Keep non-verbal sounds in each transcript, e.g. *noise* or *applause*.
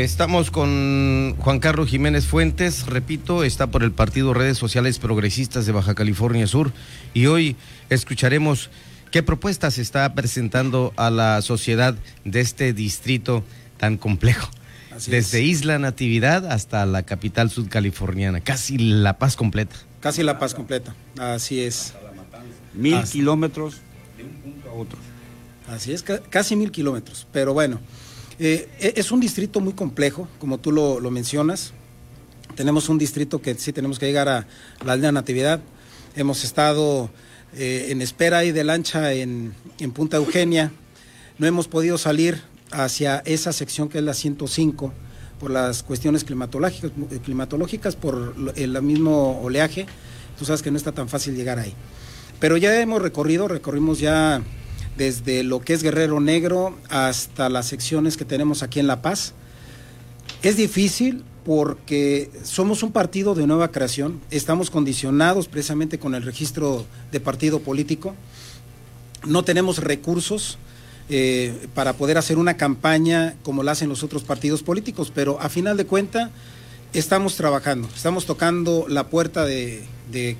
estamos con Juan Carlos Jiménez Fuentes, repito, está por el Partido Redes Sociales Progresistas de Baja California Sur y hoy escucharemos qué propuestas está presentando a la sociedad de este distrito tan complejo. Desde Isla Natividad hasta la capital sudcaliforniana, casi La Paz completa. Casi La Paz completa, así es. Mil kilómetros de un punto a otro. Así es, casi mil kilómetros, pero bueno. Eh, e, es un distrito muy complejo, como tú lo, mencionas. Tenemos un distrito que sí tenemos que llegar a la aldea Natividad. Hemos estado eh, en espera ahí de lancha en, Punta Eugenia. No hemos podido salir hacia esa sección que es la 105 por las cuestiones climatológicas, climatológicas por el mismo oleaje. Tú sabes que no está tan fácil llegar ahí. Pero ya hemos recorrido, recorrimos ya desde lo que es Guerrero Negro hasta las secciones que tenemos aquí en La Paz. Es difícil porque somos un partido de nueva creación, estamos condicionados precisamente con el registro de partido político, no tenemos recursos eh, para poder hacer una campaña como la hacen los otros partidos políticos, pero a final de cuentas estamos trabajando, estamos tocando la puerta de,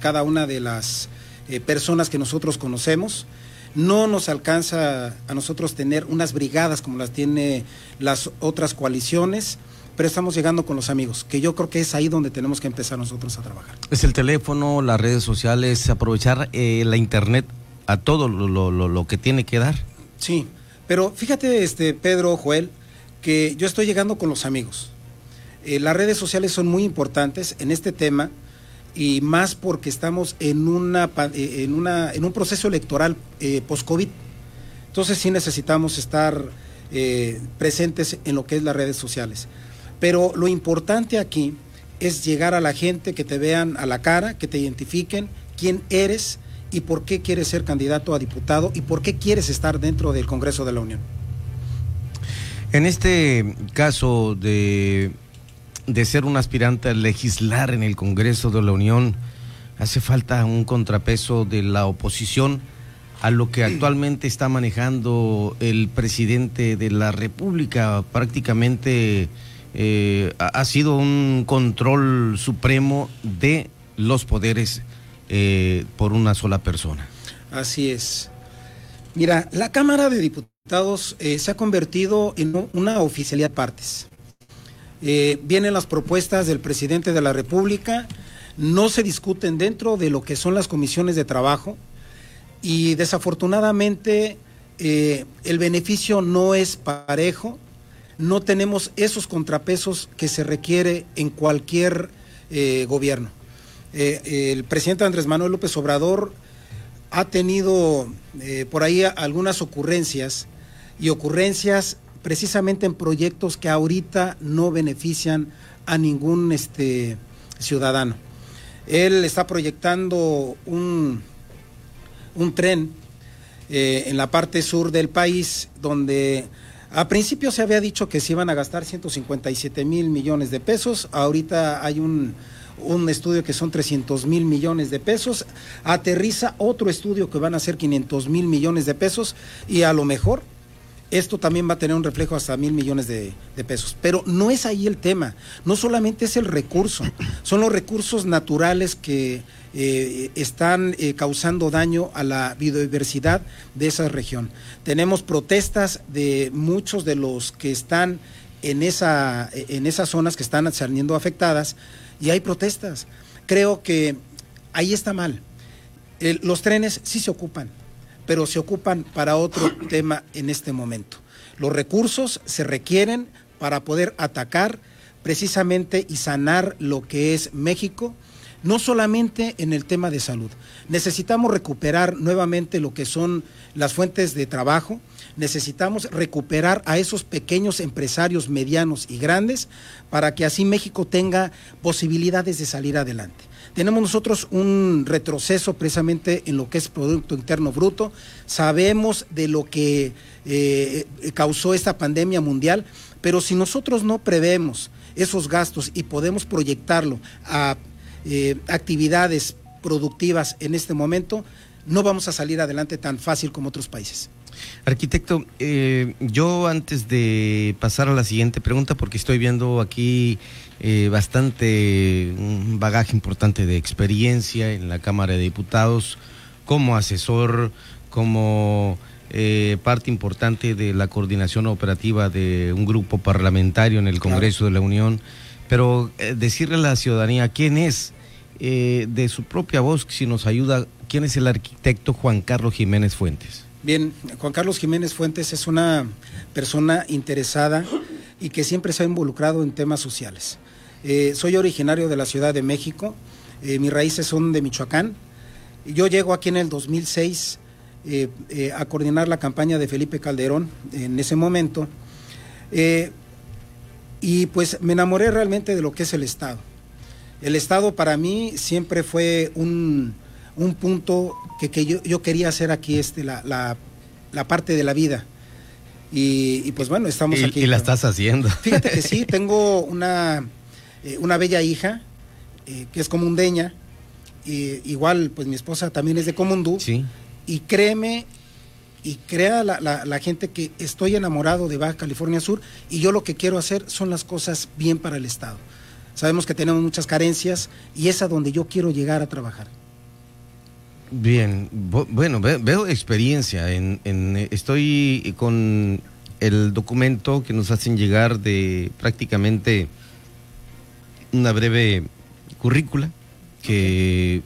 cada una de las eh, personas que nosotros conocemos, no nos alcanza a nosotros tener unas brigadas como las tiene las otras coaliciones, pero estamos llegando con los amigos, que yo creo que es ahí donde tenemos que empezar nosotros a trabajar. Es el teléfono, las redes sociales, aprovechar eh, la internet a todo lo, que tiene que dar. Sí, pero fíjate, este Pedro, Joel, que yo estoy llegando con los amigos. Eh, las redes sociales son muy importantes en este tema y más porque estamos en, una, eh, en, una, en un proceso electoral eh, post-COVID. Entonces sí necesitamos estar eh, presentes en lo que es las redes sociales. Pero lo importante aquí es llegar a la gente, que te vean a la cara, que te identifiquen quién eres y por qué quieres ser candidato a diputado y por qué quieres estar dentro del Congreso de la Unión. En este caso de de ser un aspirante a legislar en el Congreso de la Unión, hace falta un contrapeso de la oposición a lo que actualmente está manejando el presidente de la República. Prácticamente eh, ha sido un control supremo de los poderes eh, por una sola persona. Así es. Mira, la Cámara de Diputados eh, se ha convertido en una oficialidad de partes. Eh, vienen las propuestas del presidente de la República, no se discuten dentro de lo que son las comisiones de trabajo y desafortunadamente eh, el beneficio no es parejo, no tenemos esos contrapesos que se requiere en cualquier eh, gobierno. el presidente Andrés Manuel López Obrador ha tenido por ahí algunas ocurrencias y ocurrencias precisamente en proyectos que ahorita no benefician a ningún este, ciudadano. Él está proyectando un, un tren eh, en la parte sur del país donde a principio se había dicho que se iban a gastar 157 mil millones de pesos, ahorita hay un, un estudio que son 300 mil millones de pesos, aterriza otro estudio que van a ser 500 mil millones de pesos y a lo mejor esto también va a tener un reflejo hasta mil millones de, pesos. Pero no es ahí el tema, no solamente es el recurso, *coughs* son los recursos naturales que eh, están eh, causando daño a la biodiversidad de esa región. Tenemos protestas de muchos de los que están en, esa, en esas zonas que están saliendo afectadas y hay protestas. Creo que ahí está mal. los trenes sí se ocupan, pero se ocupan para otro tema en este momento. Los recursos se requieren para poder atacar precisamente y sanar lo que es México, no solamente en el tema de salud. Necesitamos recuperar nuevamente lo que son las fuentes de trabajo, necesitamos recuperar a esos pequeños empresarios medianos y grandes para que así México tenga posibilidades de salir adelante. Tenemos nosotros un retroceso precisamente en lo que es Producto Interno Bruto. Sabemos de lo que eh, causó esta pandemia mundial, pero si nosotros no prevemos esos gastos y podemos proyectarlo a eh, actividades productivas en este momento, no vamos a salir adelante tan fácil como otros países. Arquitecto, eh, yo antes de pasar a la siguiente pregunta, porque estoy viendo aquí eh, bastante, un bagaje importante de experiencia en la Cámara de Diputados, como asesor, como eh, parte importante de la coordinación operativa de un grupo parlamentario en el Congreso de la Unión, pero decirle a la ciudadanía quién es, de su propia voz, si nos ayuda, quién es el arquitecto Juan Carlos Jiménez Fuentes. Bien, Juan Carlos Jiménez Fuentes es una persona interesada y que siempre se ha involucrado en temas sociales. Eh, soy originario de la Ciudad de México, eh, mis raíces son de Michoacán. Yo llego aquí en el 2006 eh, a coordinar la campaña de Felipe Calderón en ese momento. Y pues me enamoré realmente de lo que es el Estado. El Estado para mí siempre fue un, un punto que, yo, quería hacer aquí este, la, la, parte de la vida. Y, pues bueno, estamos aquí. Y la estás haciendo. *laughs* Fíjate que sí, *laughs* tengo una, eh, una bella hija eh, que es comundeña. Igual, pues mi esposa también es de Comundú. Sí. Y créeme y crea la, la, gente que estoy enamorado de Baja California Sur y yo lo que quiero hacer son las cosas bien para el Estado. Sabemos que tenemos muchas carencias y es a donde yo quiero llegar a trabajar. Bien, bueno, veo experiencia. En, estoy con el documento que nos hacen llegar de prácticamente una breve currícula que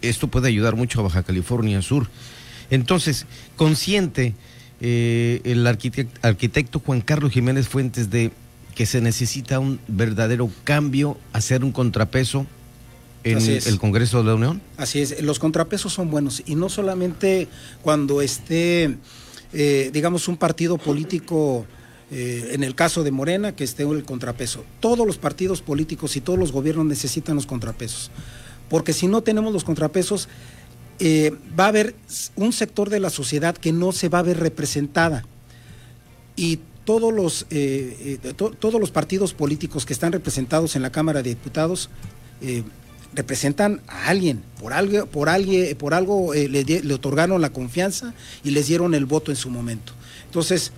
esto puede ayudar mucho a Baja California Sur. Entonces, consciente eh, el arquitecto Juan Carlos Jiménez Fuentes de que se necesita un verdadero cambio, hacer un contrapeso en el Congreso de la Unión? Así es, los contrapesos son buenos y no solamente cuando esté, eh, digamos, un partido político, eh, en el caso de Morena, que esté el contrapeso. Todos los partidos políticos y todos los gobiernos necesitan los contrapesos, porque si no tenemos los contrapesos, eh, va a haber un sector de la sociedad que no se va a ver representada y todos los, todos los partidos políticos que están representados en la Cámara de Diputados representan a alguien, por algo, por alguien, por algo eh, le, otorgaron la confianza y les dieron el voto en su momento. Entonces,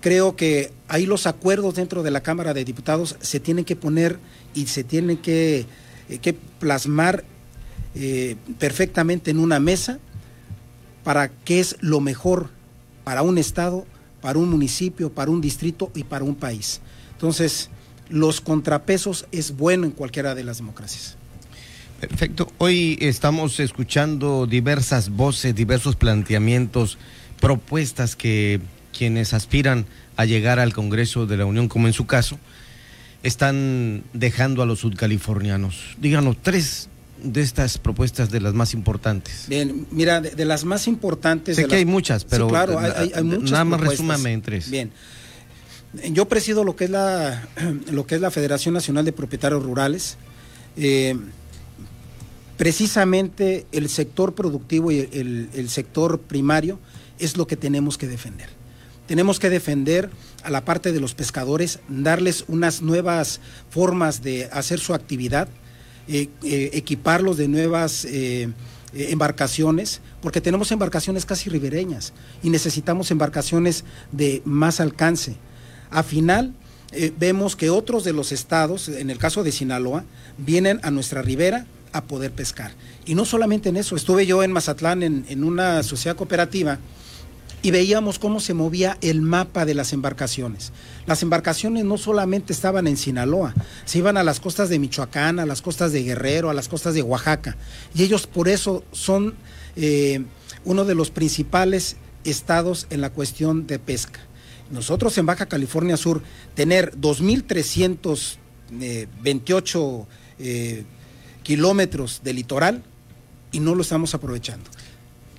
creo que ahí los acuerdos dentro de la Cámara de Diputados se tienen que poner y se tienen que, eh, plasmar eh, perfectamente en una mesa para qué es lo mejor para un Estado, para un municipio, para un distrito y para un país. Entonces, los contrapesos es bueno en cualquiera de las democracias. Perfecto. Hoy estamos escuchando diversas voces, diversos planteamientos, propuestas que quienes aspiran a llegar al Congreso de la Unión, como en su caso, están dejando a los sudcalifornianos. Díganos tres de estas propuestas de las más importantes. Bien, mira, de, las más importantes. Sé que hay muchas, pero claro, hay, muchas nada más resúmame en tres. Bien. Yo presido lo que es la, *clears throat* lo que es la Federación Nacional de Propietarios Rurales. Eh, precisamente el sector productivo y el, sector primario es lo que tenemos que defender. Tenemos que defender a la parte de los pescadores, darles unas nuevas formas de hacer su actividad, eh, eh, equiparlos de nuevas eh, embarcaciones, porque tenemos embarcaciones casi ribereñas y necesitamos embarcaciones de más alcance. A final, vemos que otros de los estados, en el caso de Sinaloa, vienen a nuestra ribera a poder pescar. Y no solamente en eso, estuve yo en Mazatlán en, una sociedad cooperativa y veíamos cómo se movía el mapa de las embarcaciones. Las embarcaciones no solamente estaban en Sinaloa, se iban a las costas de Michoacán, a las costas de Guerrero, a las costas de Oaxaca. Y ellos por eso son eh, uno de los principales estados en la cuestión de pesca. Nosotros en Baja California Sur, tener 2.328 eh, kilómetros de litoral y no lo estamos aprovechando.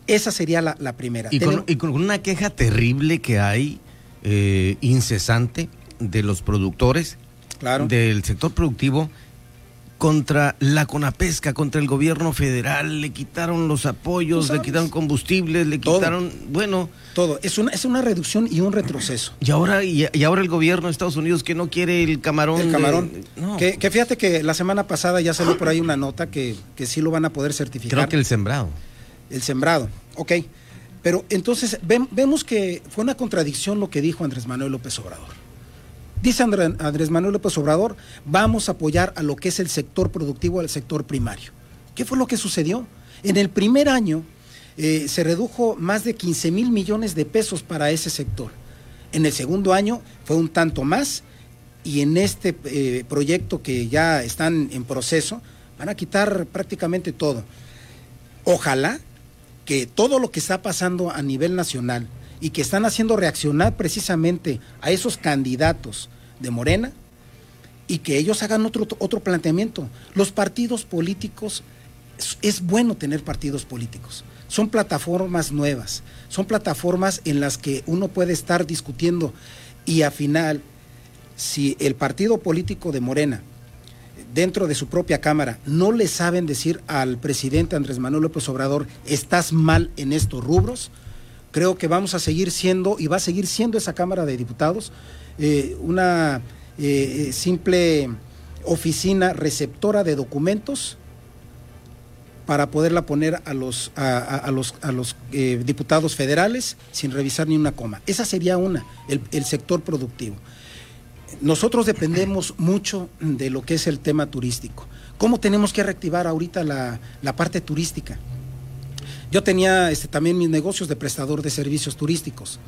Esa sería la, primera. Y con, una queja terrible que hay, eh, incesante, de los productores, claro. del sector productivo, contra la Conapesca, contra el gobierno federal, le quitaron los apoyos, le quitaron combustibles, le quitaron, bueno... Todo, es una, es una reducción y un retroceso. Y ahora, y, ahora el gobierno de Estados Unidos que no quiere el camarón. El camarón. Que, fíjate que la semana pasada ya salió por ahí una nota que, que sí lo van a poder certificar. Creo que el sembrado. El sembrado, ok. Pero entonces vemos que fue una contradicción lo que dijo Andrés Manuel López Obrador. Dice Andrés Manuel López Obrador, vamos a apoyar a lo que es el sector productivo, al sector primario. ¿Qué fue lo que sucedió? En el primer año eh, se redujo más de 15 mil millones de pesos para ese sector. En el segundo año fue un tanto más y en este eh, proyecto que ya están en proceso van a quitar prácticamente todo. Ojalá que todo lo que está pasando a nivel nacional y que están haciendo reaccionar precisamente a esos candidatos de Morena y que ellos hagan otro, otro planteamiento. Los partidos políticos, es, bueno tener partidos políticos. Son plataformas nuevas, son plataformas en las que uno puede estar discutiendo y al final, si el partido político de Morena dentro de su propia Cámara no le saben decir al presidente Andrés Manuel López Obrador, estás mal en estos rubros, creo que vamos a seguir siendo y va a seguir siendo esa Cámara de Diputados eh, una eh, eh, simple oficina receptora de documentos para poderla poner a los, a, los, a los diputados federales sin revisar ni una coma. Esa sería una, el, sector productivo. Nosotros dependemos mucho de lo que es el tema turístico. ¿Cómo tenemos que reactivar ahorita la, la parte turística? Yo tenía este, también mis negocios de prestador de servicios turísticos.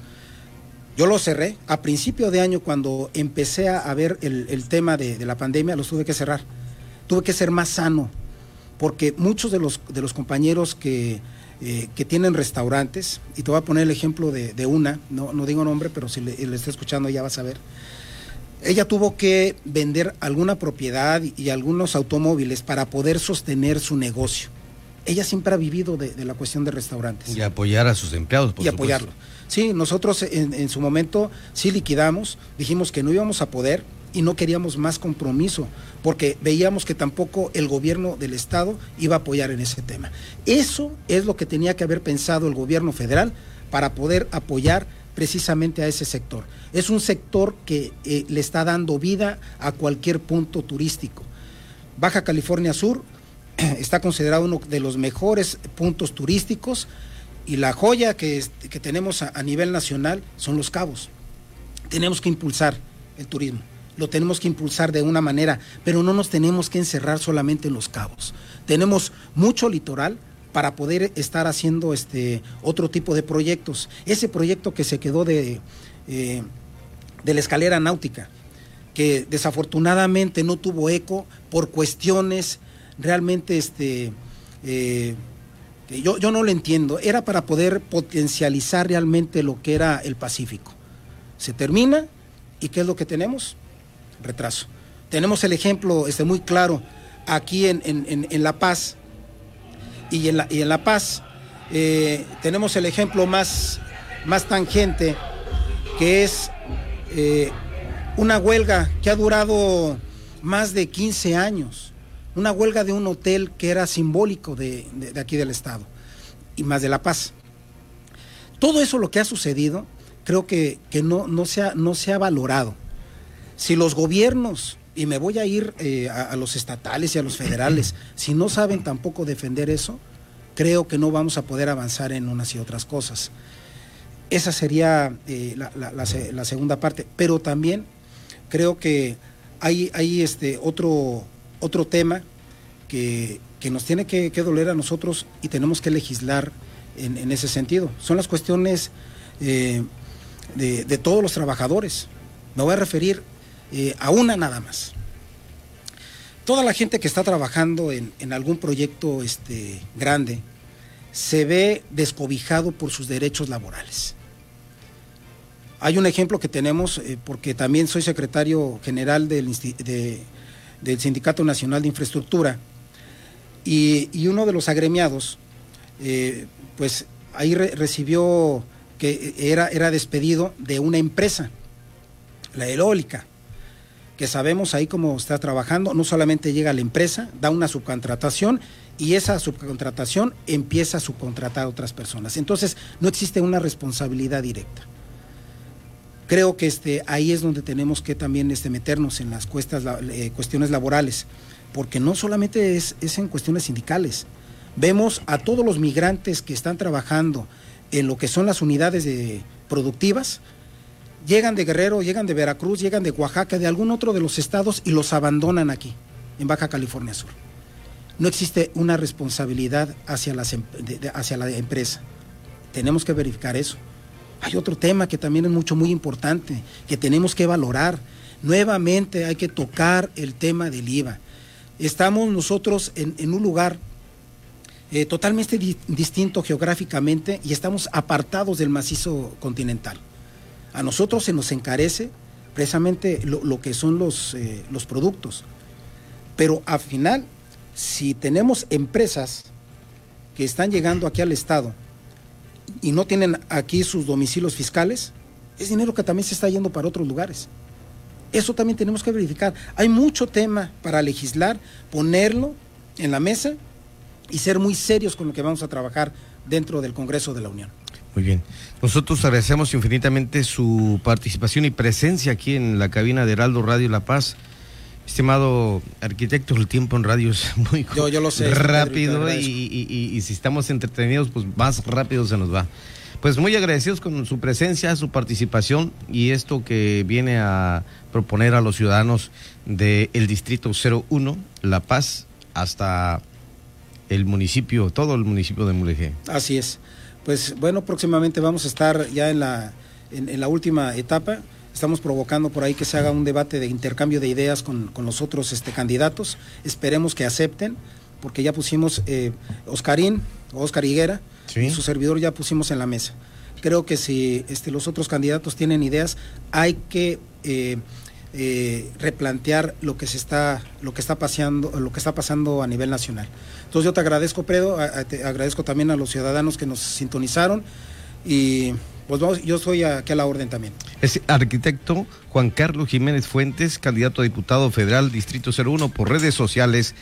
Yo los cerré. A principio de año, cuando empecé a ver el, tema de, la pandemia, los tuve que cerrar. Tuve que ser más sano, porque muchos de los, de los compañeros que, eh, que tienen restaurantes, y te voy a poner el ejemplo de, una, no, no, digo nombre, pero si le, le está escuchando ya vas a ver. Ella tuvo que vender alguna propiedad y algunos automóviles para poder sostener su negocio ella siempre ha vivido de, la cuestión de restaurantes. Y apoyar a sus empleados, por Y apoyarlo. Sí, nosotros en, su momento sí liquidamos, dijimos que no íbamos a poder y no queríamos más compromiso, porque veíamos que tampoco el gobierno del Estado iba a apoyar en ese tema. Eso es lo que tenía que haber pensado el gobierno federal para poder apoyar precisamente a ese sector. Es un sector que eh, le está dando vida a cualquier punto turístico. Baja California Sur *clears throat* está considerado uno de los mejores puntos turísticos y la joya que, tenemos a, nivel nacional son los cabos. Tenemos que impulsar el turismo, lo tenemos que impulsar de una manera, pero no nos tenemos que encerrar solamente en los cabos. Tenemos mucho litoral para poder estar haciendo este otro tipo de proyectos. Ese proyecto que se quedó de, eh, de la escalera náutica, que desafortunadamente no tuvo eco por cuestiones realmente este, eh, yo, yo no lo entiendo. Era para poder potencializar realmente lo que era el Pacífico. Se termina y ¿qué es lo que tenemos? Retraso. Tenemos el ejemplo este, muy claro aquí en, La Paz y en La, y en la Paz eh, tenemos el ejemplo más, más tangente que es eh, una huelga que ha durado más de 15 años una huelga de un hotel que era simbólico de, aquí del Estado y más de La Paz. Todo eso lo que ha sucedido, creo que, no, no, ha, no se ha valorado. Si los gobiernos, y me voy a ir eh, a, los estatales y a los federales, *clears throat* si no saben tampoco defender eso, creo que no vamos a poder avanzar en unas y otras cosas. Esa sería eh, la, segunda parte. Pero también creo que hay, hay este otro, otro tema que, nos tiene que, doler a nosotros y tenemos que legislar en, ese sentido. Son las cuestiones eh, de, todos los trabajadores. Me voy a referir eh, a una nada más. Toda la gente que está trabajando en, algún proyecto este, grande se ve descobijado por sus derechos laborales. Hay un ejemplo que tenemos, eh, porque también soy secretario general del, de, del Sindicato Nacional de Infraestructura, y, uno de los agremiados, eh, pues ahí recibió que era, era despedido de una empresa, la eólica, que sabemos ahí cómo está trabajando, no solamente llega a la empresa, da una subcontratación y esa subcontratación empieza a subcontratar a otras personas. Entonces, no existe una responsabilidad directa creo que este, ahí es donde tenemos que también este, meternos en las eh, cuestiones laborales, porque no solamente es, en cuestiones sindicales. Vemos a todos los migrantes que están trabajando en lo que son las unidades de, productivas, llegan de Guerrero, llegan de Veracruz, llegan de Oaxaca, de algún otro de los estados y los abandonan aquí, en Baja California Sur. No existe una responsabilidad hacia, las, hacia la empresa. Tenemos que verificar eso. Hay otro tema que también es mucho, muy importante, que tenemos que valorar. Nuevamente hay que tocar el tema del IVA. Estamos nosotros en, un lugar eh, totalmente distinto geográficamente y estamos apartados del macizo continental. A nosotros se nos encarece precisamente lo, que son los, eh, los productos. Pero al final, si tenemos empresas que están llegando aquí al Estado y no tienen aquí sus domicilios fiscales, es dinero que también se está yendo para otros lugares. Eso también tenemos que verificar. Hay mucho tema para legislar, ponerlo en la mesa y ser muy serios con lo que vamos a trabajar dentro del Congreso de la Unión. Muy bien. Nosotros agradecemos infinitamente su participación y presencia aquí en la cabina de Heraldo Radio La Paz. Estimado arquitecto, el tiempo en radio es *laughs* muy rápido y, si estamos entretenidos, pues más rápido se nos va. Pues muy agradecidos con su presencia, su participación y esto que viene a proponer a los ciudadanos del Distrito 01, La Paz, hasta el municipio, todo el municipio de Mulegé. Así es. Pues bueno, próximamente vamos a estar ya en la, en la última etapa Estamos provocando por ahí que se haga un debate de intercambio de ideas con, los otros este, candidatos. Esperemos que acepten, porque ya pusimos eh, Oscarín, Oscar Higuera, y su servidor ya pusimos en la mesa. Creo que si este, los otros candidatos tienen ideas, hay que eh, eh, replantear lo que se está, lo que está pasando, lo que está pasando a nivel nacional. Entonces yo te agradezco, Pedro, te agradezco también a los ciudadanos que nos sintonizaron y pues yo soy aquí a la orden también. Es arquitecto Juan Carlos Jiménez Fuentes, candidato a diputado federal Distrito 01 por redes sociales.